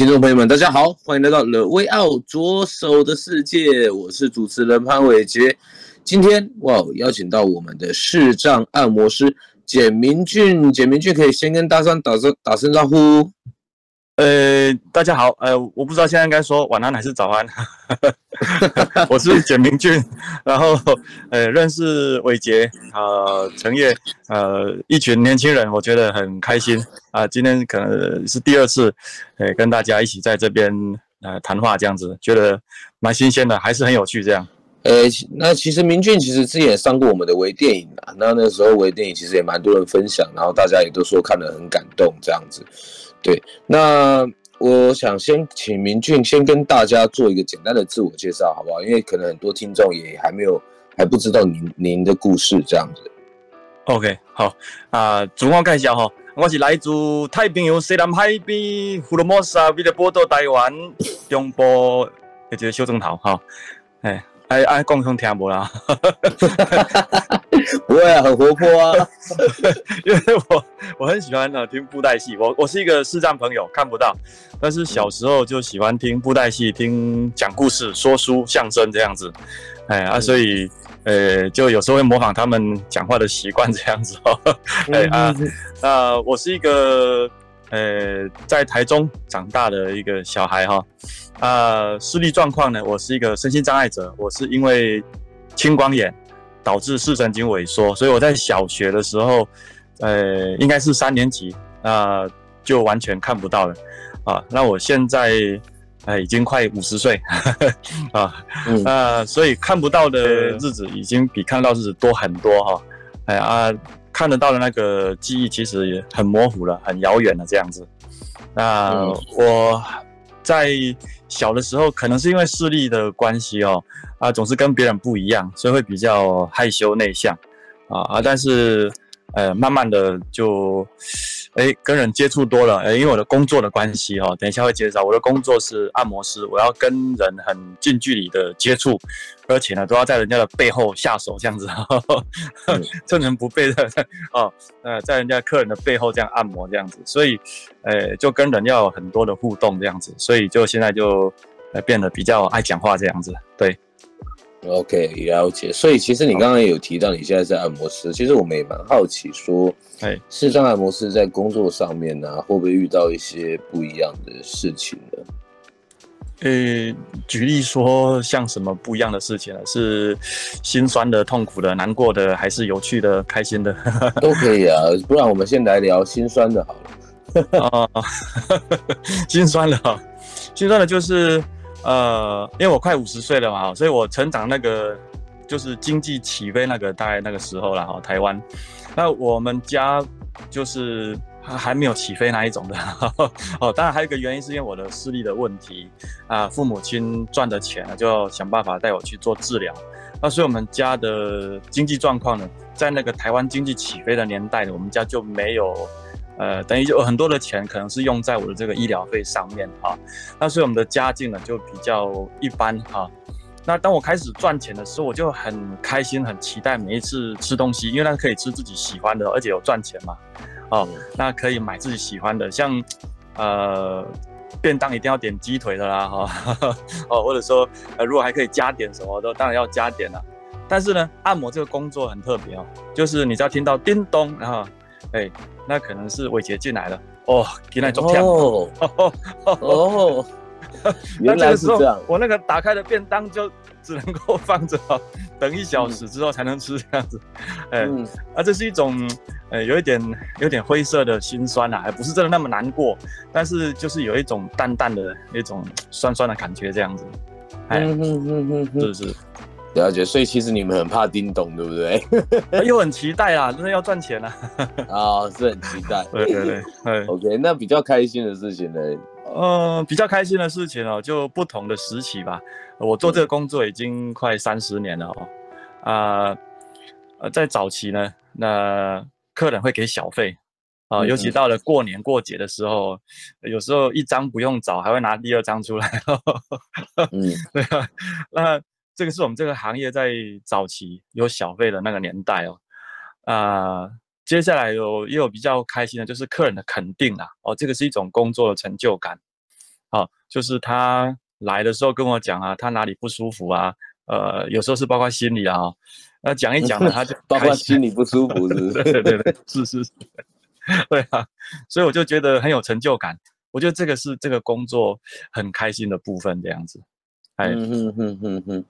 听众朋友们，大家好，欢迎来到乐威奥左手的世界，我是主持人潘伟杰。今天哇，邀请到我们的视障按摩师简明俊，简明俊可以先跟大家打声打声招呼。呃，大家好，呃，我不知道现在应该说晚安还是早安。我是简明俊，然后呃，认识伟杰啊，成业呃，一群年轻人，我觉得很开心啊、呃。今天可能是第二次，呃，跟大家一起在这边呃谈话，这样子觉得蛮新鲜的，还是很有趣这样。呃，那其实明俊其实之前也上过我们的微电影啊，那那时候微电影其实也蛮多人分享，然后大家也都说看得很感动这样子。对，那我想先请明俊先跟大家做一个简单的自我介绍，好不好？因为可能很多听众也还没有还不知道您您的故事这样子。OK，好啊，自我介绍哈，我是来自太平洋西南海边福尔摩沙，为了波多台湾中部的这个小庄头哈，哎。哎哎，共同听不啦？不会啊，很活泼啊。因为我我很喜欢啊听布袋戏。我我是一个视障朋友，看不到，但是小时候就喜欢听布袋戏，听讲故事、说书、相声这样子。哎啊，所以呃，就有时候会模仿他们讲话的习惯这样子哦。哎啊，那我是一个。呃，在台中长大的一个小孩哈，啊，视力状况呢，我是一个身心障碍者，我是因为青光眼导致视神经萎缩，所以我在小学的时候，呃，应该是三年级，啊，就完全看不到了，啊，那我现在，呃，已经快五十岁，啊，啊，所以看不到的日子已经比看到日子多很多哈，哎啊。看得到的那个记忆其实也很模糊了，很遥远了这样子。那我在小的时候，可能是因为视力的关系哦，啊，总是跟别人不一样，所以会比较害羞内向啊啊，但是呃，慢慢的就。哎，跟人接触多了，哎，因为我的工作的关系哈，等一下会介绍。我的工作是按摩师，我要跟人很近距离的接触，而且呢，都要在人家的背后下手这样子，趁人不备的 哦，呃，在人家客人的背后这样按摩这样子，所以，呃，就跟人要有很多的互动这样子，所以就现在就呃变得比较爱讲话这样子，对。OK，了解。所以其实你刚刚也有提到你现在是按摩师，其实我们也蛮好奇说，哎，视障按摩师在工作上面呢、啊，会不会遇到一些不一样的事情呢？呃，举例说，像什么不一样的事情呢？是心酸的、痛苦的、难过的，还是有趣的、开心的？都可以啊。不然我们先来聊心酸的好了。啊 心酸的哈，心酸的就是。呃，因为我快五十岁了嘛，所以我成长那个就是经济起飞那个大概那个时候了哈，台湾。那我们家就是还还没有起飞那一种的 哦。当然还有一个原因是因为我的视力的问题啊，父母亲赚的钱呢就要想办法带我去做治疗。那所以我们家的经济状况呢，在那个台湾经济起飞的年代呢，我们家就没有。呃，等于就有很多的钱可能是用在我的这个医疗费上面哈，那所以我们的家境呢就比较一般哈。那当我开始赚钱的时候，我就很开心，很期待每一次吃东西，因为那可以吃自己喜欢的，而且有赚钱嘛，哦，那可以买自己喜欢的，像呃便当一定要点鸡腿的啦哈，哦，或者说呃如果还可以加点什么的，当然要加点了。但是呢，按摩这个工作很特别哦，就是你只要听到叮咚，然后哎。那可能是伟杰进来了哦，进来中天哦哦，原来是这样。我那个打开的便当就只能够放着，等一小时之后才能吃这样子。哎，啊，这是一种呃，有一点有点灰色的心酸呐，还不是真的那么难过，但是就是有一种淡淡的一种酸酸的感觉这样子。哎，是是。了解，所以其实你们很怕叮咚，对不对？又很期待啊，真的要赚钱啊！啊，是很期待。对对对，对，OK，那比较开心的事情呢？嗯，比较开心的事情哦，就不同的时期吧。我做这个工作已经快三十年了哦。啊，呃，在早期呢，那客人会给小费啊，尤其到了过年过节的时候，有时候一张不用找，还会拿第二张出来。嗯，对啊，那。这个是我们这个行业在早期有小费的那个年代哦，啊、呃，接下来有也有比较开心的，就是客人的肯定啦，哦，这个是一种工作的成就感，好、哦，就是他来的时候跟我讲啊，他哪里不舒服啊，呃，有时候是包括心理啊，那讲一讲呢，他就 包括心理不舒服是不是？对对对，是是是，对啊，所以我就觉得很有成就感，我觉得这个是这个工作很开心的部分，这样子。嗯哼哼哼哼，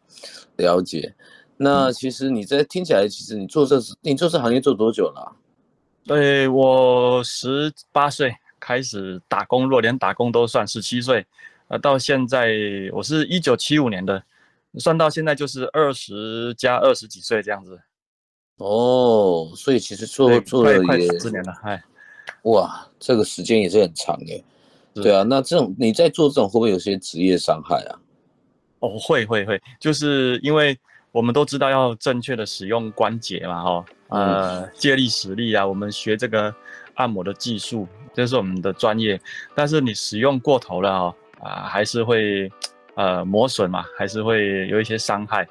了解。那其实你这听起来，其实你做这你做这行业做多久了啊？对，我十八岁开始打工，若连打工都算，十七岁，呃，到现在我是一九七五年的，算到现在就是二十加二十几岁这样子。哦，所以其实做做了也快十年了，哎，哇，这个时间也是很长的。对啊，那这种你在做这种会不会有些职业伤害啊？哦，会会会，就是因为我们都知道要正确的使用关节嘛，哦，呃，借力使力啊，我们学这个按摩的技术，这是我们的专业。但是你使用过头了哦，啊、呃，还是会呃磨损嘛，还是会有一些伤害，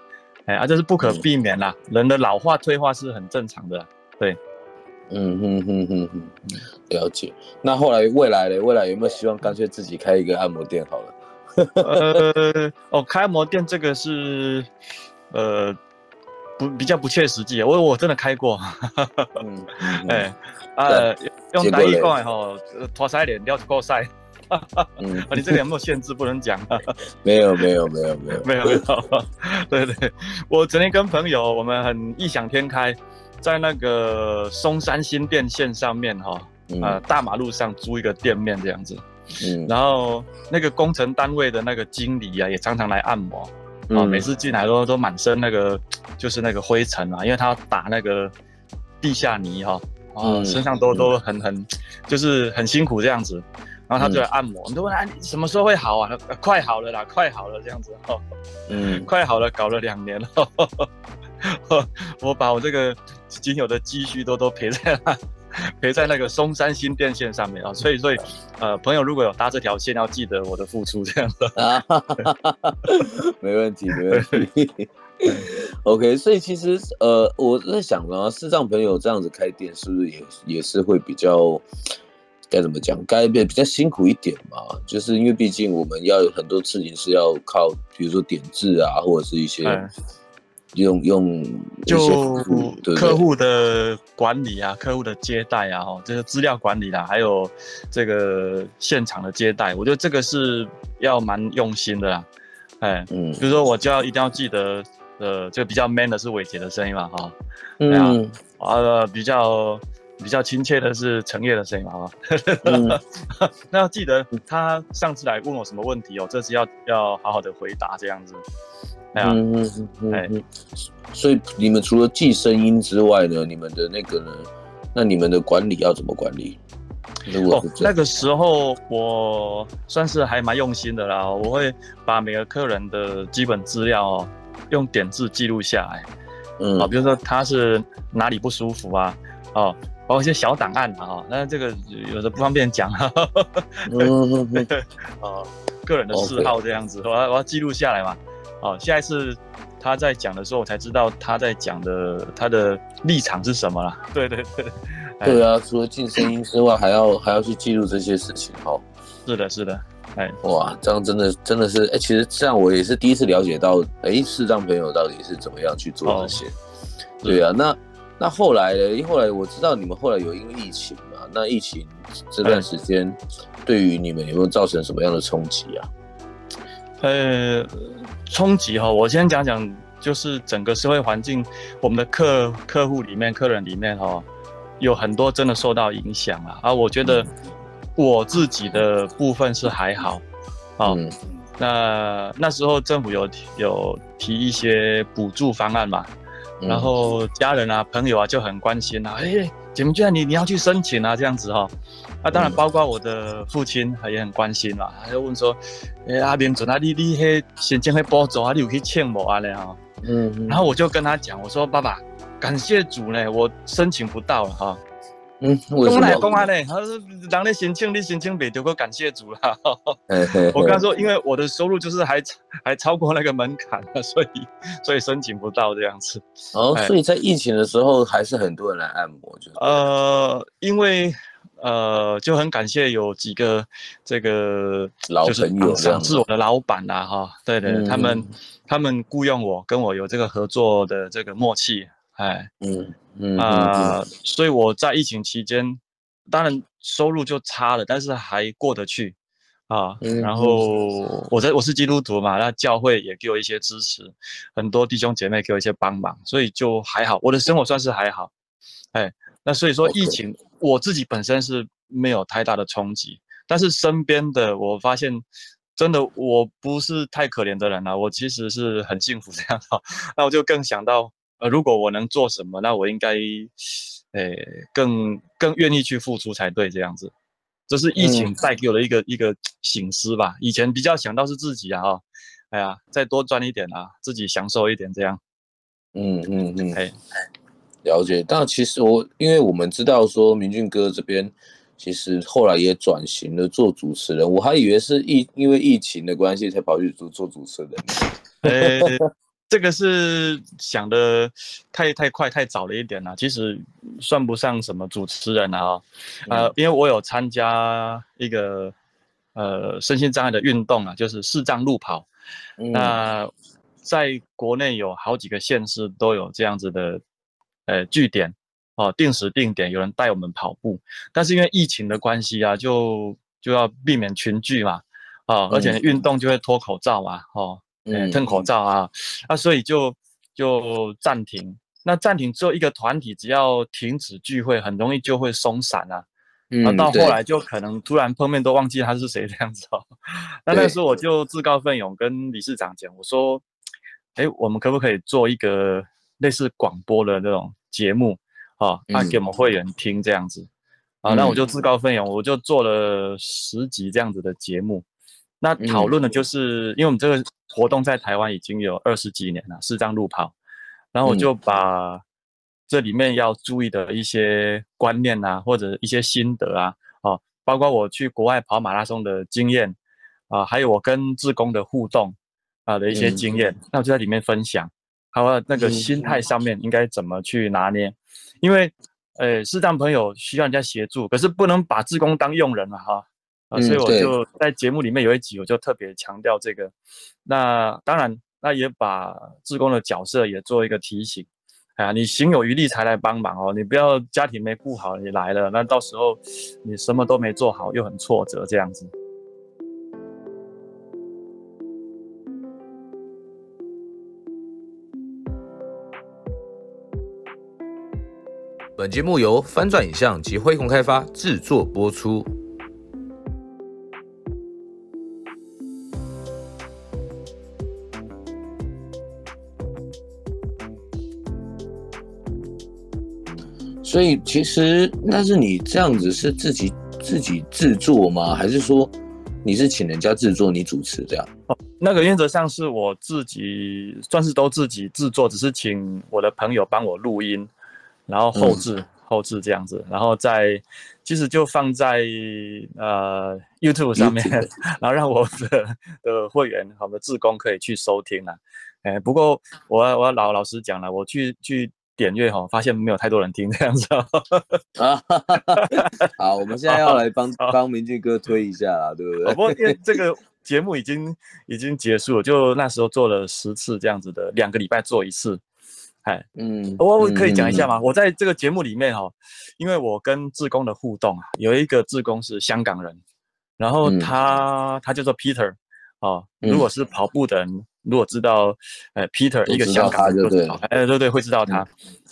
哎，啊，这是不可避免啦。嗯、人的老化退化是很正常的，对。嗯哼哼哼哼，了解。那后来未来呢？未来有没有希望干脆自己开一个按摩店好了？呃哦，开按摩店这个是，呃，不比较不切实际。我我真的开过，嗯，哎，呃，用台语讲吼，拖腮脸撩够晒。嗯，你这个有没有限制？不能讲。没有没有没有没有没有没有。对对，我昨天跟朋友，我们很异想天开，在那个松山新店线上面哈，呃，大马路上租一个店面这样子。嗯，然后那个工程单位的那个经理啊，也常常来按摩，啊、嗯，每次进来都都满身那个就是那个灰尘啊，因为他打那个地下泥哈，啊，嗯、身上都都很很就是很辛苦这样子，然后他就来按摩，我们都问他什么时候会好啊？快好了啦，快好了这样子哈，嗯，快好了，搞了两年了，我把我这个仅有的积蓄都都赔在那。陪在那个松山新电线上面啊，所以所以，呃，朋友如果有搭这条线，要记得我的付出这样子啊，没问题，没问题。OK，所以其实呃，我在想啊，视障朋友这样子开店，是不是也也是会比较该怎么讲，该变比较辛苦一点嘛？就是因为毕竟我们要有很多事情是要靠，比如说点痣啊，或者是一些。用用就客户的管理啊，客户的接待啊，哈，这个资料管理啦，还有这个现场的接待，我觉得这个是要蛮用心的啦，哎，嗯，比如说我就要一定要记得，呃，这个比较 man 的是伟杰的声音嘛，哈，嗯，啊，比较比较亲切的是陈烨的声音嘛，哈，嗯、那要记得他上次来问我什么问题哦，这次要要好好的回答这样子。嗯嗯嗯，哎，所以你们除了记声音之外呢，你们的那个呢，那你们的管理要怎么管理？哦，那个时候我算是还蛮用心的啦，我会把每个客人的基本资料哦，用点字记录下来。嗯，啊，比如说他是哪里不舒服啊，哦，包括一些小档案啊，那这个有的不方便讲哈。嗯嗯嗯，哦，个人的嗜好这样子，我要我要记录下来嘛。哦，下一次他在讲的时候，我才知道他在讲的他的立场是什么了。对对对，对啊，除了进声音之外，还要还要去记录这些事情。哦，是的，是的，哎，哇，这样真的真的是，哎，其实这样我也是第一次了解到，哎，视障朋友到底是怎么样去做这些。哦、对啊，那那后来呢？因为后来我知道你们后来有因为疫情嘛，那疫情这段时间对于你们有没有造成什么样的冲击啊？呃。冲击哈，我先讲讲，就是整个社会环境，我们的客客户里面、客人里面哈，有很多真的受到影响啊。啊，我觉得我自己的部分是还好，啊，那那时候政府有有提一些补助方案嘛，然后家人啊、朋友啊就很关心啊，哎、欸，怎么居你你要去申请啊？这样子哈、哦，那、啊、当然包括我的父亲也很关心啦，他就问说，哎、欸，阿明准啊，你你迄申请迄补助啊，你有去欠我啊？咧哈，嗯，然后我就跟他讲，我说爸爸，感谢主呢，我申请不到了哈。嗯，公来公安呢？他说让你申请，你申请没得过，感谢主了。我跟他说，因为我的收入就是还 还超过那个门槛了，所以所以申请不到这样子。哦，所以在疫情的时候还是很多人来按摩，就是呃，因为呃就很感谢有几个这个老朋友，是我的老板啦，哈，对对，他们他们雇佣我，跟我有这个合作的这个默契。哎，嗯嗯啊、呃，所以我在疫情期间，当然收入就差了，但是还过得去啊。嗯、然后我在我是基督徒嘛，那教会也给我一些支持，很多弟兄姐妹给我一些帮忙，所以就还好，我的生活算是还好。哎，那所以说疫情.我自己本身是没有太大的冲击，但是身边的我发现，真的我不是太可怜的人啊，我其实是很幸福这样的，那我就更想到。呃，如果我能做什么，那我应该，诶、欸，更更愿意去付出才对，这样子。这是疫情带给我的一个、嗯、一个醒思吧。以前比较想到是自己啊，哦，哎呀，再多赚一点啊，自己享受一点这样。嗯嗯嗯，哎、嗯，嗯、了解。但其实我，因为我们知道说，明俊哥这边其实后来也转型了做主持人，我还以为是疫因为疫情的关系才跑去做做主持人。欸这个是想的太太快太早了一点了，其实算不上什么主持人啊、呃，因为我有参加一个呃身心障碍的运动啊，就是视障路跑，嗯、那在国内有好几个县市都有这样子的呃据点哦，定时定点有人带我们跑步，但是因为疫情的关系啊，就就要避免群聚嘛，啊、哦，而且运动就会脱口罩啊，哦。嗯，吞口罩啊，啊，所以就就暂停。那暂停之后，一个团体只要停止聚会，很容易就会松散啊。嗯，那到后来就可能突然碰面都忘记他是谁这样子哦。那那时候我就自告奋勇跟理事长讲，我说，哎，我们可不可以做一个类似广播的那种节目啊？啊，给我们会员听这样子啊？那我就自告奋勇，我就做了十集这样子的节目。那讨论的就是，因为我们这个活动在台湾已经有二十几年了，四张路跑，然后我就把这里面要注意的一些观念啊，或者一些心得啊，哦，包括我去国外跑马拉松的经验啊，还有我跟志工的互动啊的一些经验，那我就在里面分享，还有那个心态上面应该怎么去拿捏，因为呃，视障朋友需要人家协助，可是不能把志工当佣人了哈。啊，所以我就在节目里面有一集，我就特别强调这个。嗯、那当然，那也把志工的角色也做一个提醒。哎呀，你行有余力才来帮忙哦，你不要家庭没顾好你来了，那到时候你什么都没做好，又很挫折这样子。本节目由翻转影像及辉洪开发制作播出。所以其实，但是你这样子是自己自己制作吗？还是说你是请人家制作，你主持这样？哦，那个原则上是我自己，算是都自己制作，只是请我的朋友帮我录音，然后后置、嗯、后置这样子，然后再其实就放在呃 YouTube 上面，YouTube. 然后让我的的会员、我的志工可以去收听了。哎，不过我我老老实讲了，我去去。点阅哈，发现没有太多人听这样子啊。好，我们现在要来帮 帮明俊哥推一下啦，对不对？不过因为这个节目已经 已经结束了，就那时候做了十次这样子的，两个礼拜做一次。哎，嗯，我我可以讲一下吗？嗯、我在这个节目里面哈，因为我跟志工的互动啊，有一个志工是香港人，然后他、嗯、他叫做 Peter 哦，如果是跑步的人。如果知道，呃，Peter 一个香港人，对，哎，对对，会知道他。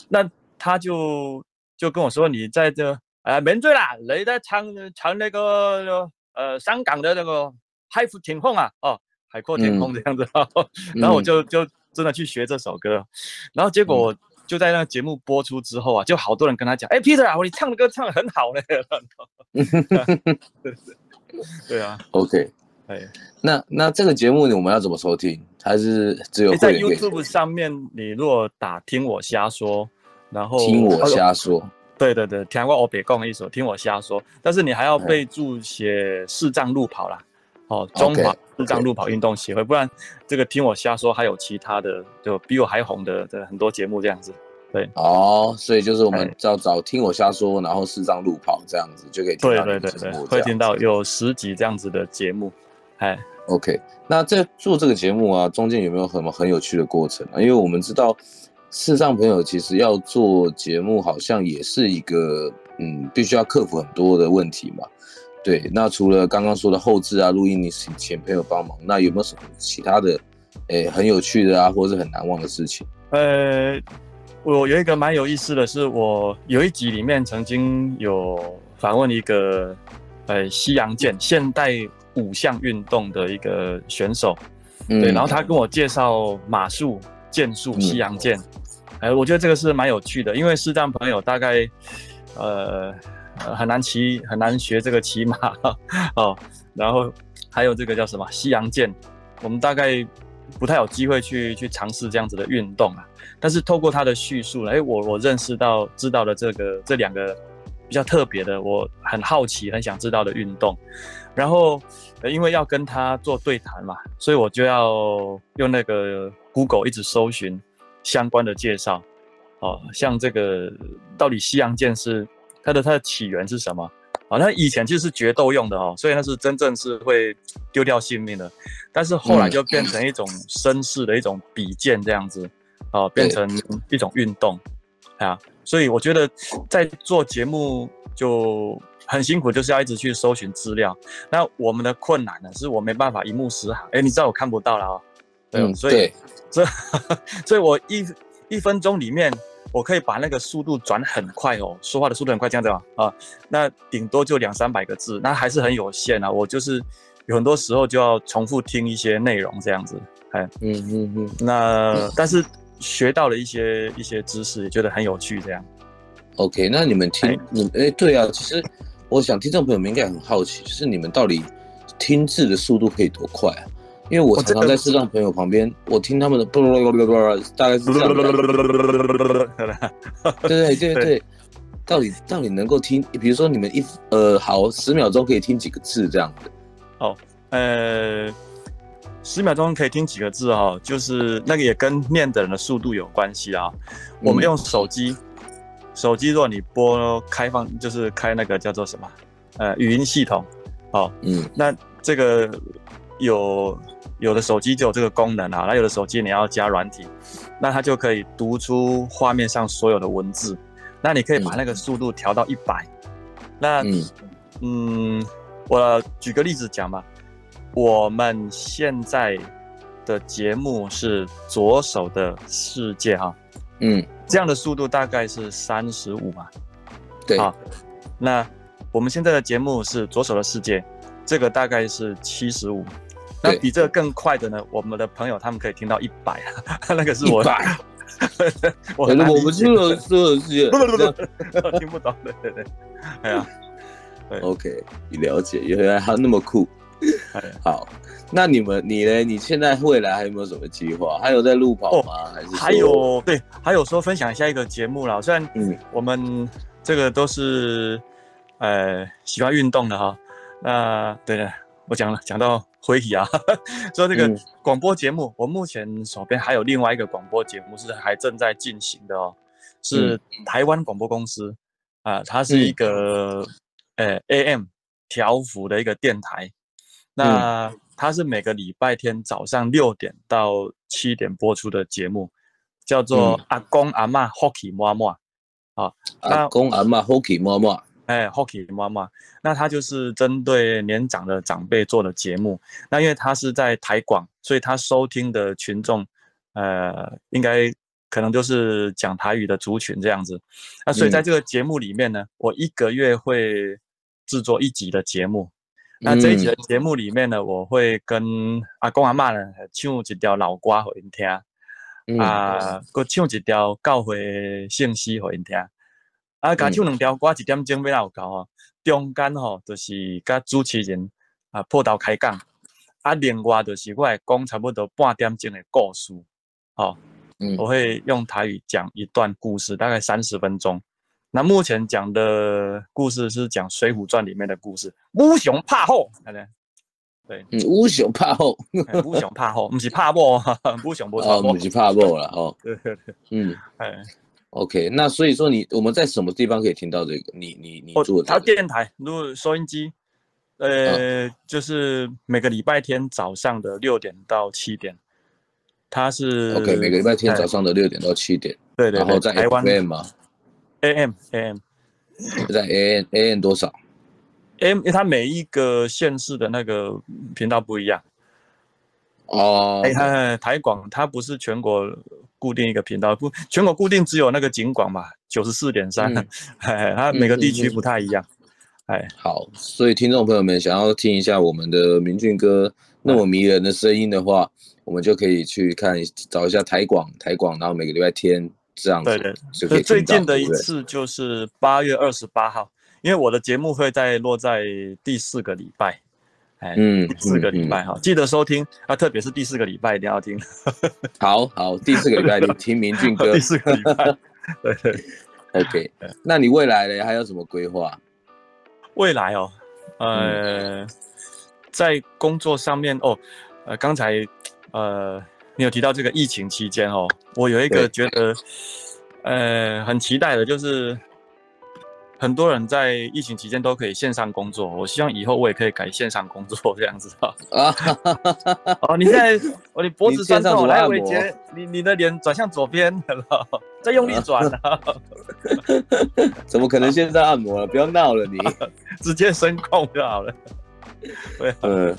那他就就跟我说：“你在这，呃，免罪啦，你在唱唱那个，呃，香港的那个《海阔天空》啊，哦，海阔天空这样子，嗯、然后我就就真的去学这首歌，然后结果我就在那个节目播出之后啊，就好多人跟他讲，哎、，Peter 啊，你唱的歌唱的很好嘞，对啊，OK，哎，那那这个节目我们要怎么收听？还是只有在 YouTube 上面，你如果打听我瞎说，然后听我瞎说。对对对，听我别讲一首，听我瞎说。但是你还要备注写视障路跑啦，哦，中华视障路跑运动协会，不然这个听我瞎说还有其他的，就比我还红的的很多节目这样子。对，哦，所以就是我们要找听我瞎说，然后四障路跑这样子就可以听到。对对对对，会听到有十集这样子的节目。哎，OK，那在做这个节目啊，中间有没有什么很有趣的过程啊？因为我们知道。视障朋友其实要做节目，好像也是一个嗯，必须要克服很多的问题嘛。对，那除了刚刚说的后置啊、录音，你请朋友帮忙，那有没有什么其他的，诶、欸，很有趣的啊，或者是很难忘的事情？呃，我有一个蛮有意思的是，我有一集里面曾经有访问一个呃西洋剑现代五项运动的一个选手，嗯、对，然后他跟我介绍马术。剑术西洋剑，哎、嗯，我觉得这个是蛮有趣的，因为视障朋友大概，呃，很难骑，很难学这个骑马 哦。然后还有这个叫什么西洋剑，我们大概不太有机会去去尝试这样子的运动啊。但是透过他的叙述，哎，我我认识到知道了这个这两个比较特别的，我很好奇很想知道的运动。然后因为要跟他做对谈嘛，所以我就要用那个。Google 一直搜寻相关的介绍，哦，像这个到底西洋剑是它的它的起源是什么？啊，那以前其实是决斗用的哦，所以那是真正是会丢掉性命的。但是后来就变成一种绅士的一种比剑这样子，哦，变成一种运动，啊，所以我觉得在做节目就很辛苦，就是要一直去搜寻资料。那我们的困难呢，是我没办法一目十行。哎，你知道我看不到了哦，对，嗯，所以。所以，所以我一一分钟里面，我可以把那个速度转很快哦，说话的速度很快，这样子啊，啊，那顶多就两三百个字，那还是很有限啊。我就是有很多时候就要重复听一些内容这样子，哎，嗯嗯嗯，那但是学到了一些一些知识，也觉得很有趣这样。OK，那你们听，哎你哎，对啊，其实我想听众朋友们应该很好奇，就是你们到底听字的速度可以多快啊？因为我常常在视障朋友旁边，我听他们的不大概是这样。对对对对，到底到底能够听，比如说你们一呃好十秒钟可以听几个字这样子？哦，呃，十秒钟可以听几个字哈，就是那个也跟念的人的速度有关系啊。我们用手机，手机如果你拨开放，就是开那个叫做什么呃语音系统，哦，嗯，那这个有。有的手机就有这个功能啊，那有的手机你要加软体，那它就可以读出画面上所有的文字。那你可以把那个速度调到一百。那嗯，嗯，我举个例子讲吧，我们现在的节目是左手的世界哈，嗯，这样的速度大概是三十五嘛，对啊。那我们现在的节目是左手的世界，这个大概是七十五。那比这个更快的呢？我们的朋友他们可以听到一百，那个是我的。我我们听了说的是，不不不，听不懂。对对对，哎呀，对，OK，你了解，原来他那么酷。好，那你们你呢？你现在未来还有没有什么计划？还有在路跑吗？哦、还是还有对，还有说分享一下一个节目啦。虽然嗯，我们这个都是呃喜欢运动的哈。那对的，我讲了，讲到。回忆啊，说这个广播节目，嗯、我目前手边还有另外一个广播节目是还正在进行的哦，是台湾广播公司啊、呃，它是一个呃、AM 调幅的一个电台，那它是每个礼拜天早上六点到七点播出的节目，叫做阿公阿嬷 Hockey 妈妈啊，阿公阿嬷 Hockey 妈妈。哎，Hockey 妈妈，那他就是针对年长的长辈做的节目。那因为他是在台广，所以他收听的群众，呃，应该可能就是讲台语的族群这样子。那所以在这个节目里面呢，嗯、我一个月会制作一集的节目。那这一集的节目里面呢，我会跟阿公阿嬷呢唱一条老歌给因听，嗯、啊，搁唱一条教会圣诗给因听。啊，甲唱两条歌，一点钟要有够哦。中间吼，就是甲主持人啊破头开讲，啊，另外就是我会讲差不多半点钟的故事，哦，嗯，我会用台语讲一段故事，大概三十分钟。那目前讲的故事是讲《水浒传》里面的故事，乌熊怕后，看见？对，嗯，乌熊怕后，乌熊怕后，不是怕某，乌熊不怕某，不是怕某了哦。对对对，嗯，哎。OK，那所以说你我们在什么地方可以听到这个？你你你做的？他电台，如果收音机，呃，就是每个礼拜天早上的六点到七点，他是 OK，每个礼拜天早上的六点到七点，对对，然后在 FM 吗？AM AM，在 AM AM 多少为它每一个县市的那个频道不一样。哦，哎，台台广它不是全国。固定一个频道，不全国固定只有那个警广嘛，九十四点三，哎，它每个地区不太一样，哎、嗯，好，所以听众朋友们想要听一下我们的明俊哥那么迷人的声音的话，嗯、我们就可以去看找一下台广，台广，然后每个礼拜天这样子，对对，就。最近的一次就是八月二十八号，因为我的节目会在落在第四个礼拜。哎，嗯，四个礼拜哈，记得收听啊，特别是第四个礼拜一定要听。好好，第四个礼拜你听明俊哥。第四个礼拜，对对，OK。那你未来呢？还有什么规划？未来哦，呃，嗯、在工作上面哦，呃，刚才呃，你有提到这个疫情期间哦，我有一个觉得呃很期待的，就是。很多人在疫情期间都可以线上工作，我希望以后我也可以改线上工作这样子啊。哦，你现在哦，你脖子酸痛，来伟杰，你你的脸转向左边了，再用力转啊。怎么可能线上按摩了？不要闹了你，直接声控就好了。对，嗯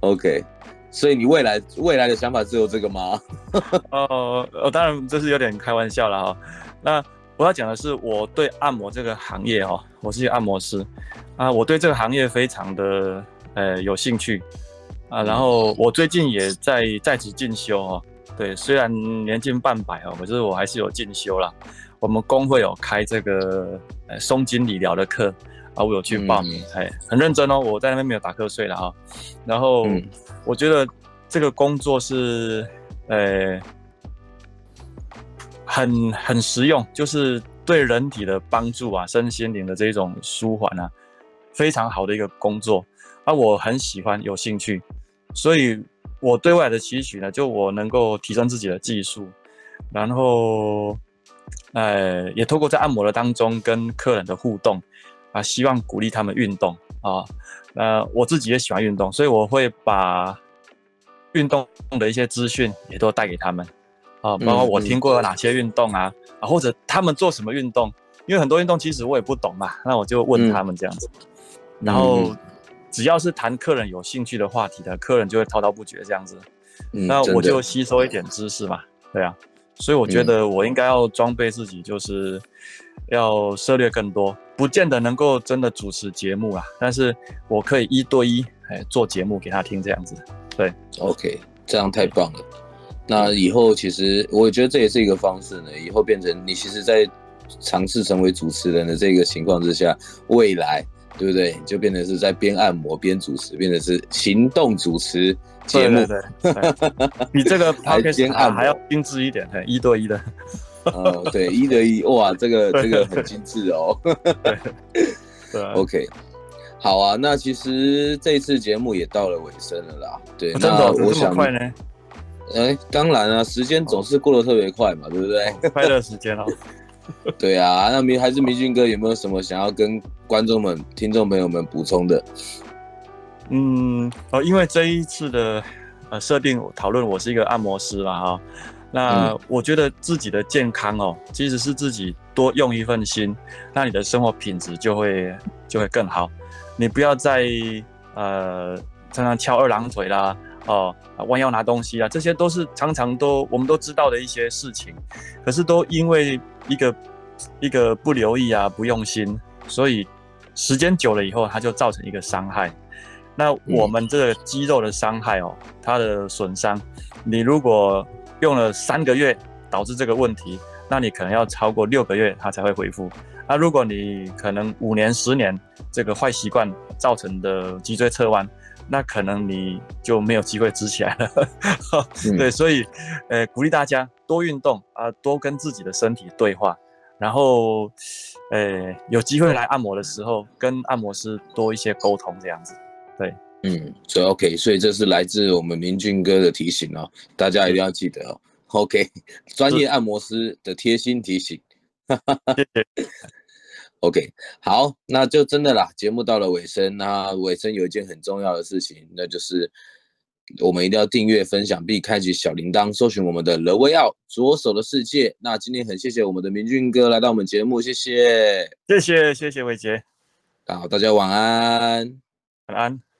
，OK，所以你未来未来的想法只有这个吗？哦，哦，当然这是有点开玩笑了哈。那。我要讲的是，我对按摩这个行业哈，我是一个按摩师啊，我对这个行业非常的呃有兴趣啊，然后我最近也在在职进修哦，对，虽然年近半百哦，可是我还是有进修啦。我们工会有开这个呃松筋理疗的课啊，我有去报名，哎，很认真哦，我在那边没有打瞌睡了哈。然后我觉得这个工作是呃。很很实用，就是对人体的帮助啊，身心灵的这种舒缓啊，非常好的一个工作啊，我很喜欢，有兴趣，所以我对外的期许呢，就我能够提升自己的技术，然后，呃，也透过在按摩的当中跟客人的互动啊，希望鼓励他们运动啊，那，我自己也喜欢运动，所以我会把运动的一些资讯也都带给他们。啊，包括我听过有哪些运动啊，嗯、啊，或者他们做什么运动，因为很多运动其实我也不懂嘛，那我就问他们这样子，嗯、然后只要是谈客人有兴趣的话题的，客人就会滔滔不绝这样子，嗯、那我就吸收一点知识嘛，对啊，所以我觉得我应该要装备自己，就是要涉猎更多，不见得能够真的主持节目啦，但是我可以一对一哎做节目给他听这样子，对，OK，这样太棒了。那以后其实我觉得这也是一个方式呢。以后变成你其实，在尝试成为主持人的这个情况之下，未来对不对？就变成是在边按摩边主持，变成是行动主持节目。对对对，比这个 还边按还要精致一点，对，一对一的。哦，对，一对一，哇，这个这个很精致哦。对，对，OK，好啊。那其实这次节目也到了尾声了啦。对，那我想。哎，当然啊，时间总是过得特别快嘛，对不对？快乐时间哦。对啊，那明还是明俊哥有没有什么想要跟观众们、听众朋友们补充的？嗯，哦，因为这一次的呃设定讨论，我是一个按摩师啦。哈、哦。那我觉得自己的健康哦，其实是自己多用一份心，那你的生活品质就会就会更好。你不要再呃常常翘二郎腿啦。哦，弯腰拿东西啊，这些都是常常都我们都知道的一些事情，可是都因为一个一个不留意啊，不用心，所以时间久了以后，它就造成一个伤害。那我们这个肌肉的伤害哦，它的损伤，你如果用了三个月导致这个问题，那你可能要超过六个月它才会恢复。那如果你可能五年、十年这个坏习惯造成的脊椎侧弯，那可能你就没有机会直起来了。嗯、对，所以呃，鼓励大家多运动啊，多跟自己的身体对话，然后呃，有机会来按摩的时候，跟按摩师多一些沟通，这样子。对，嗯，所以 OK，所以这是来自我们明俊哥的提醒哦，大家一定要记得哦。OK，专业按摩师的贴心提醒。OK，好，那就真的啦。节目到了尾声，那尾声有一件很重要的事情，那就是我们一定要订阅、分享并开启小铃铛，搜寻我们的 The Way Out 左手的世界。那今天很谢谢我们的明俊哥来到我们节目，谢谢，谢谢，谢谢伟杰。好，大家晚安，晚安。